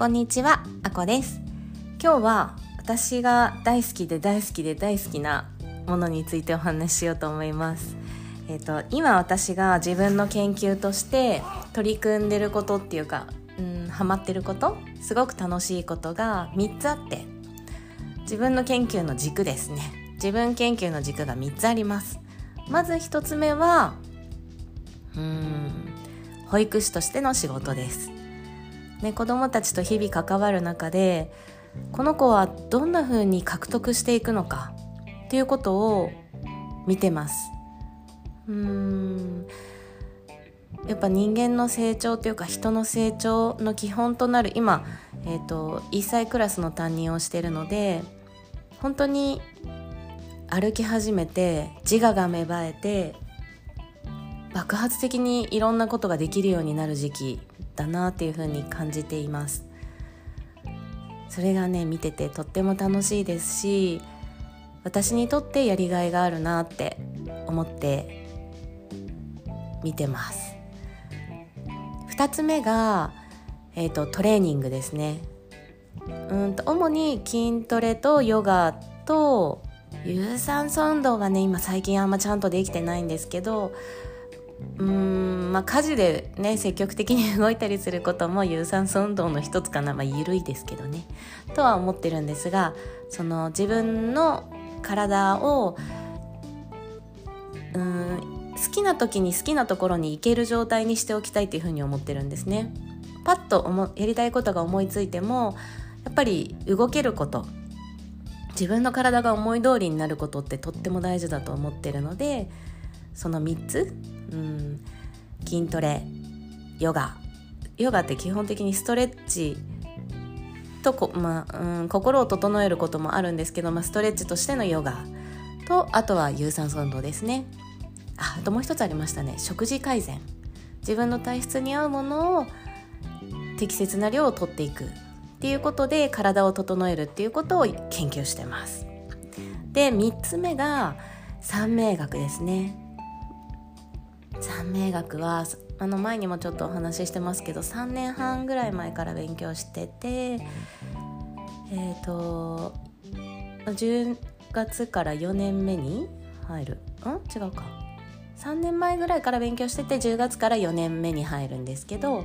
こんにちは、あこです。今日は私が大好きで大好きで大好きなものについてお話ししようと思います。えっ、と今私が自分の研究として取り組んでることっていうかうんハマってることすごく楽しいことが3つあって自分の研究の軸ですね。自分研究の軸が3つあります。まず1つ目はうん保育士としての仕事です。ね、子どもたちと日々関わる中でこの子はどんな風に獲得していくのかっていうことを見てます。うーん。やっぱ人間の成長というか人の成長の基本となる今、えーと、1歳クラスの担任をしてるので本当に歩き始めて自我が芽生えて爆発的にいろんなことができるようになる時期だなっていうふうに感じています。それがね見ててとっても楽しいですし私にとってやりがいがあるなって思って見てます。2つ目が、えーと、トレーニングですね。うんと主に筋トレとヨガと有酸素運動がね今最近あんまちゃんとできてないんですけどうーんまあ家事でね積極的に動いたりすることも有酸素運動の一つかな。まあ緩いですけどね。とは思ってるんですがその自分の体をうん好きな時に好きなところに行ける状態にしておきたいというふうに思ってるんですね。パッと思やりたいことが思いついてもやっぱり動けること。自分の体が思い通りになることってとっても大事だと思ってるのでその3つ、うん、筋トレヨガ。ヨガって基本的にストレッチとこ、まあうん、心を整えることもあるんですけど、まあ、ストレッチとしてのヨガとあとは有酸素運動ですね。ああともう一つありましたね。食事改善。自分の体質に合うものを適切な量をとっていくっていうことで体を整えるっていうことを研究してます。で3つ目が三名学ですね。三名学はあの前にもちょっとお話ししてますけど3年半ぐらい前から勉強しててえっ、ー、と10月から4年目に入る。ん？違うか。3年前ぐらいから勉強してて10月から4年目に入るんですけど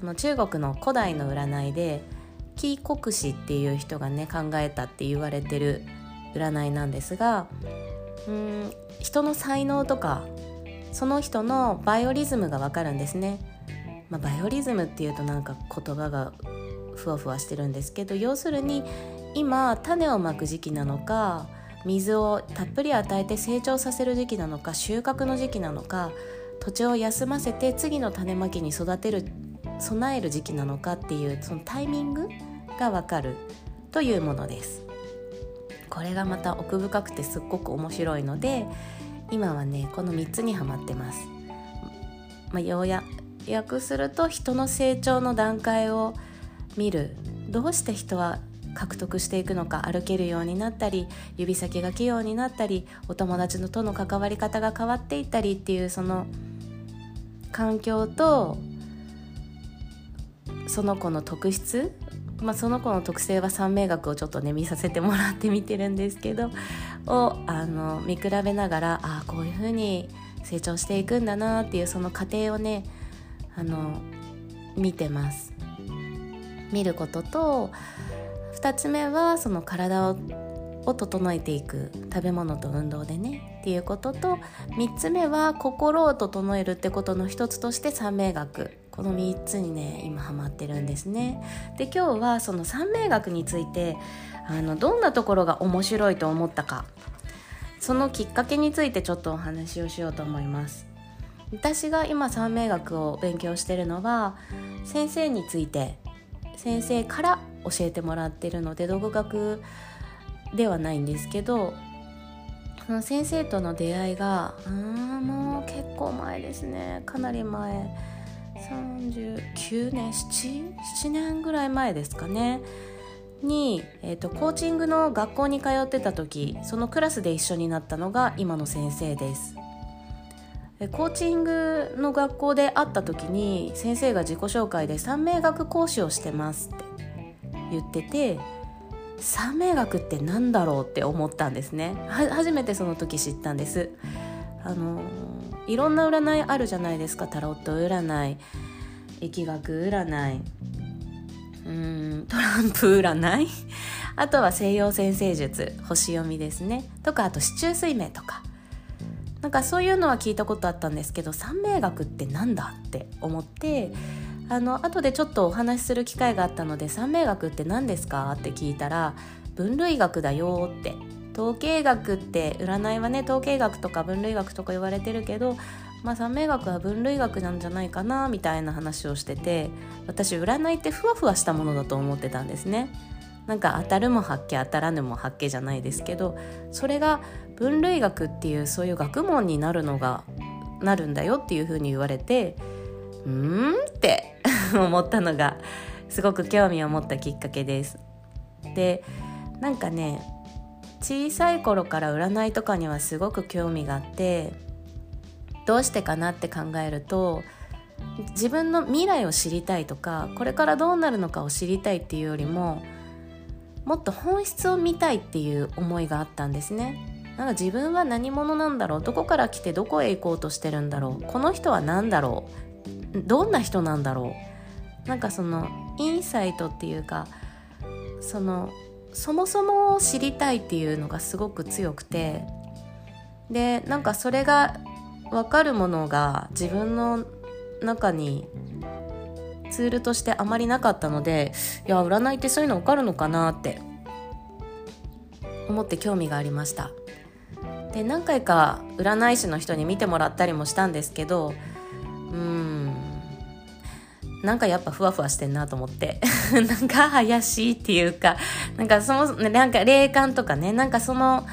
その中国の古代の占いで紀国師っていう人がね考えたって言われてる占いなんですがうん人の才能とかその人のバイオリズムがわかるんですね、まあ、バイオリズムっていうとなんか言葉がふわふわしてるんですけど要するに今種をまく時期なのか水をたっぷり与えて成長させる時期なのか収穫の時期なのか土地を休ませて次の種まきに育てる備える時期なのかっていうそのタイミングがわかるというものです。これがまた奥深くてすっごく面白いので今はねこの3つにはまってます、まあ、ようや訳すると人の成長の段階を見る。どうして人は獲得していくのか歩けるようになったり指先が器用になったりお友達のとの関わり方が変わっていったりっていうその環境とその子の特質。まあ、その子の特性は三名学をちょっとね見させてもらって見てるんですけどをあの見比べながらああこういう風に成長していくんだなっていうその過程をねあの見てます。見ることと2つ目はその体をを整えていく食べ物と運動でねっていうことと3つ目は心を整えるってことの一つとして三名学この3つにね今ハマってるんですねで今日はその三名学についてあのどんなところが面白いと思ったか。そのきっかけについてちょっとお話をしようと思います。私が今三名学を勉強してるのは先生について先生から教えてもらってるので独学ではないんですけど先生との出会いがもう結構前ですね。かなり前。39年 7, 7年ぐらい前ですかね。に、えーと、コーチングの学校に通ってた時そのクラスで一緒になったのが今の先生です。コーチングの学校で会った時に先生が自己紹介で三名学講師をしてますって言ってて三名学って何だろうって思ったんですね。初めてその時知ったんです。あのいろんな占いあるじゃないですか。タロット占い疫学占い。うんトランプ占い？あとは西洋占星術星読みですね。とかあと四柱推命とか。なんかそういうのは聞いたことあったんですけど三名学ってなんだって思ってあの後でちょっとお話しする機会があったので三名学って何ですかって聞いたら分類学だよって。統計学って占いはね統計学とか分類学とか言われてるけどまあ三名学は分類学なんじゃないかなみたいな話をしてて私占いってふわふわしたものだと思ってたんですね。なんか当たるも発見当たらぬも発見じゃないですけどそれが分類学っていうそういう学問になるのがなるんだよっていうふうに言われてうーんって 思ったのがすごく興味を持ったきっかけです。でなんかね小さい頃から占いとかにはすごく興味があってどうしてかなって考えると自分の未来を知りたいとかこれからどうなるのかを知りたいっていうよりももっと本質を見たいっていう思いがあったんですね。なんか自分は何者なんだろうどこから来てどこへ行こうとしてるんだろうこの人は何だろうどんな人なんだろうなんかそのインサイトっていうかそのそもそも知りたいっていうのがすごく強くてでなんかそれが分かるものが自分の中にツールとしてあまりなかったのでいや占いってそういうの分かるのかなって思って興味がありました。で何回か占い師の人に見てもらったりもしたんですけどうんなんかやっぱふわふわしてんなと思って なんか怪しいっていうかなんかそのなんか霊感とかねなんかその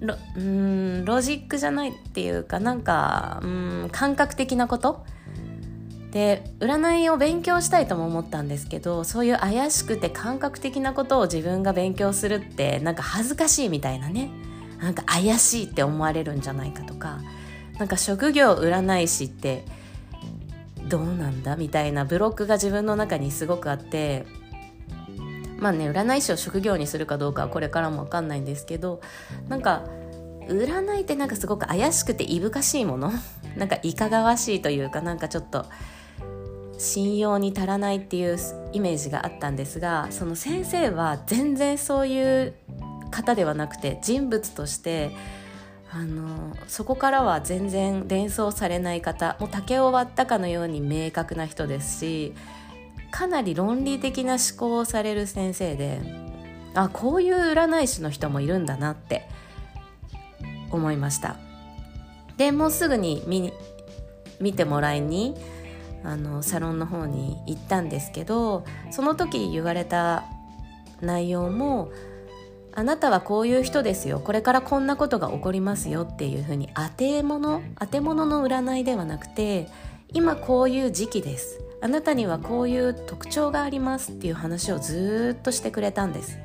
ロうんロジックじゃないっていうかなんかうん感覚的なこと？で占いを勉強したいとも思ったんですけどそういう怪しくて感覚的なことを自分が勉強するってなんか恥ずかしいみたいなね。なんか怪しいって思われるんじゃないかとか。なんか職業占い師ってどうなんだみたいなブロックが自分の中にすごくあってまあね占い師を職業にするかどうかはこれからも分かんないんですけどなんか占いってなんかすごく怪しくていぶかしいもの？なんかいかがわしいというかなんかちょっと信用に足らないっていうイメージがあったんですがその先生は全然そういう方ではなくて人物としてあのそこからは全然連想されない方もう竹を割ったかのように明確な人ですしかなり論理的な思考をされる先生であこういう占い師の人もいるんだなって思いました。でもうすぐに見見てもらいにあのサロンの方に行ったんですけどその時言われた内容もあなたはこういう人ですよこれからこんなことが起こりますよっていうふうに当て物当て物の占いではなくて今こういう時期ですあなたにはこういう特徴がありますっていう話をずっとしてくれたんです。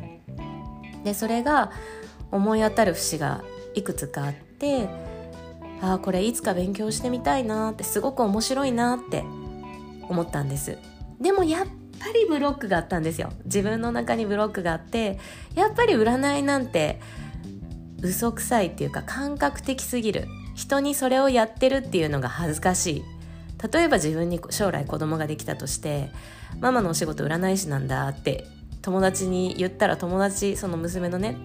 でそれが思い当たる節がいくつかあってああこれいつか勉強してみたいなってすごく面白いなって思ったんです。でもやっぱりブロックがあったんですよ。自分の中にブロックがあってやっぱり占いなんて嘘くさいっていうか感覚的すぎる。人にそれをやってるっていうのが恥ずかしい。例えば自分に将来子供ができたとしてママのお仕事占い師なんだって友達に言ったら友達その娘のね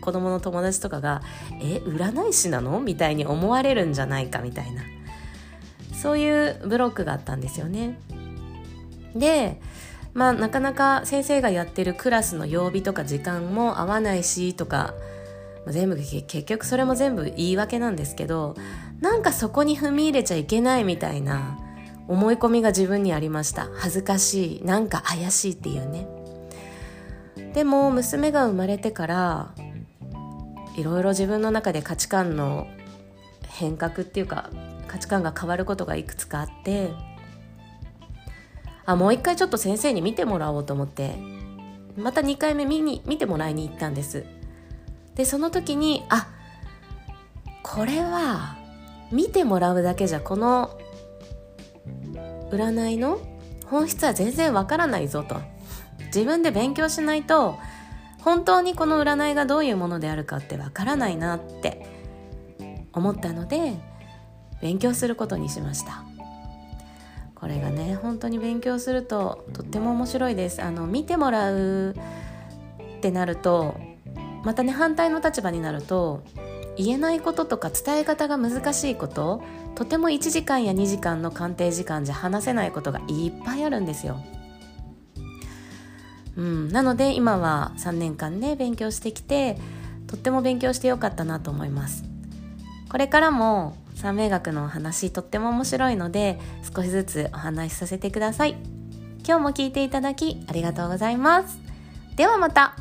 子供の友達とかが「え占い師なの?」みたいに思われるんじゃないかみたいなそういうブロックがあったんですよね。でまあなかなか先生がやってるクラスの曜日とか時間も合わないしとか全部結局それも全部言い訳なんですけどなんかそこに踏み入れちゃいけないみたいな思い込みが自分にありました。恥ずかしい。なんか怪しいっていうね。でも娘が生まれてからいろいろ自分の中で価値観の変革っていうか価値観が変わることがいくつかあってあもう一回ちょっと先生に見てもらおうと思ってまた2回目見に見てもらいに行ったんです。でその時にあこれは見てもらうだけじゃこの占いの本質は全然わからないぞと。自分で勉強しないと本当にこの占いがどういうものであるかってわからないなって思ったので勉強することにしました。これがね本当に勉強するととっても面白いです。あの見てもらうってなるとまたね反対の立場になると言えないこととか伝え方が難しいこととても1時間や2時間の鑑定時間じゃ話せないことがいっぱいあるんですよ。うん、なので今は3年間ね勉強してきてとっても勉強してよかったなと思います。これからも三名学のお話とっても面白いので少しずつお話しさせてください。今日も聞いていただきありがとうございます。ではまた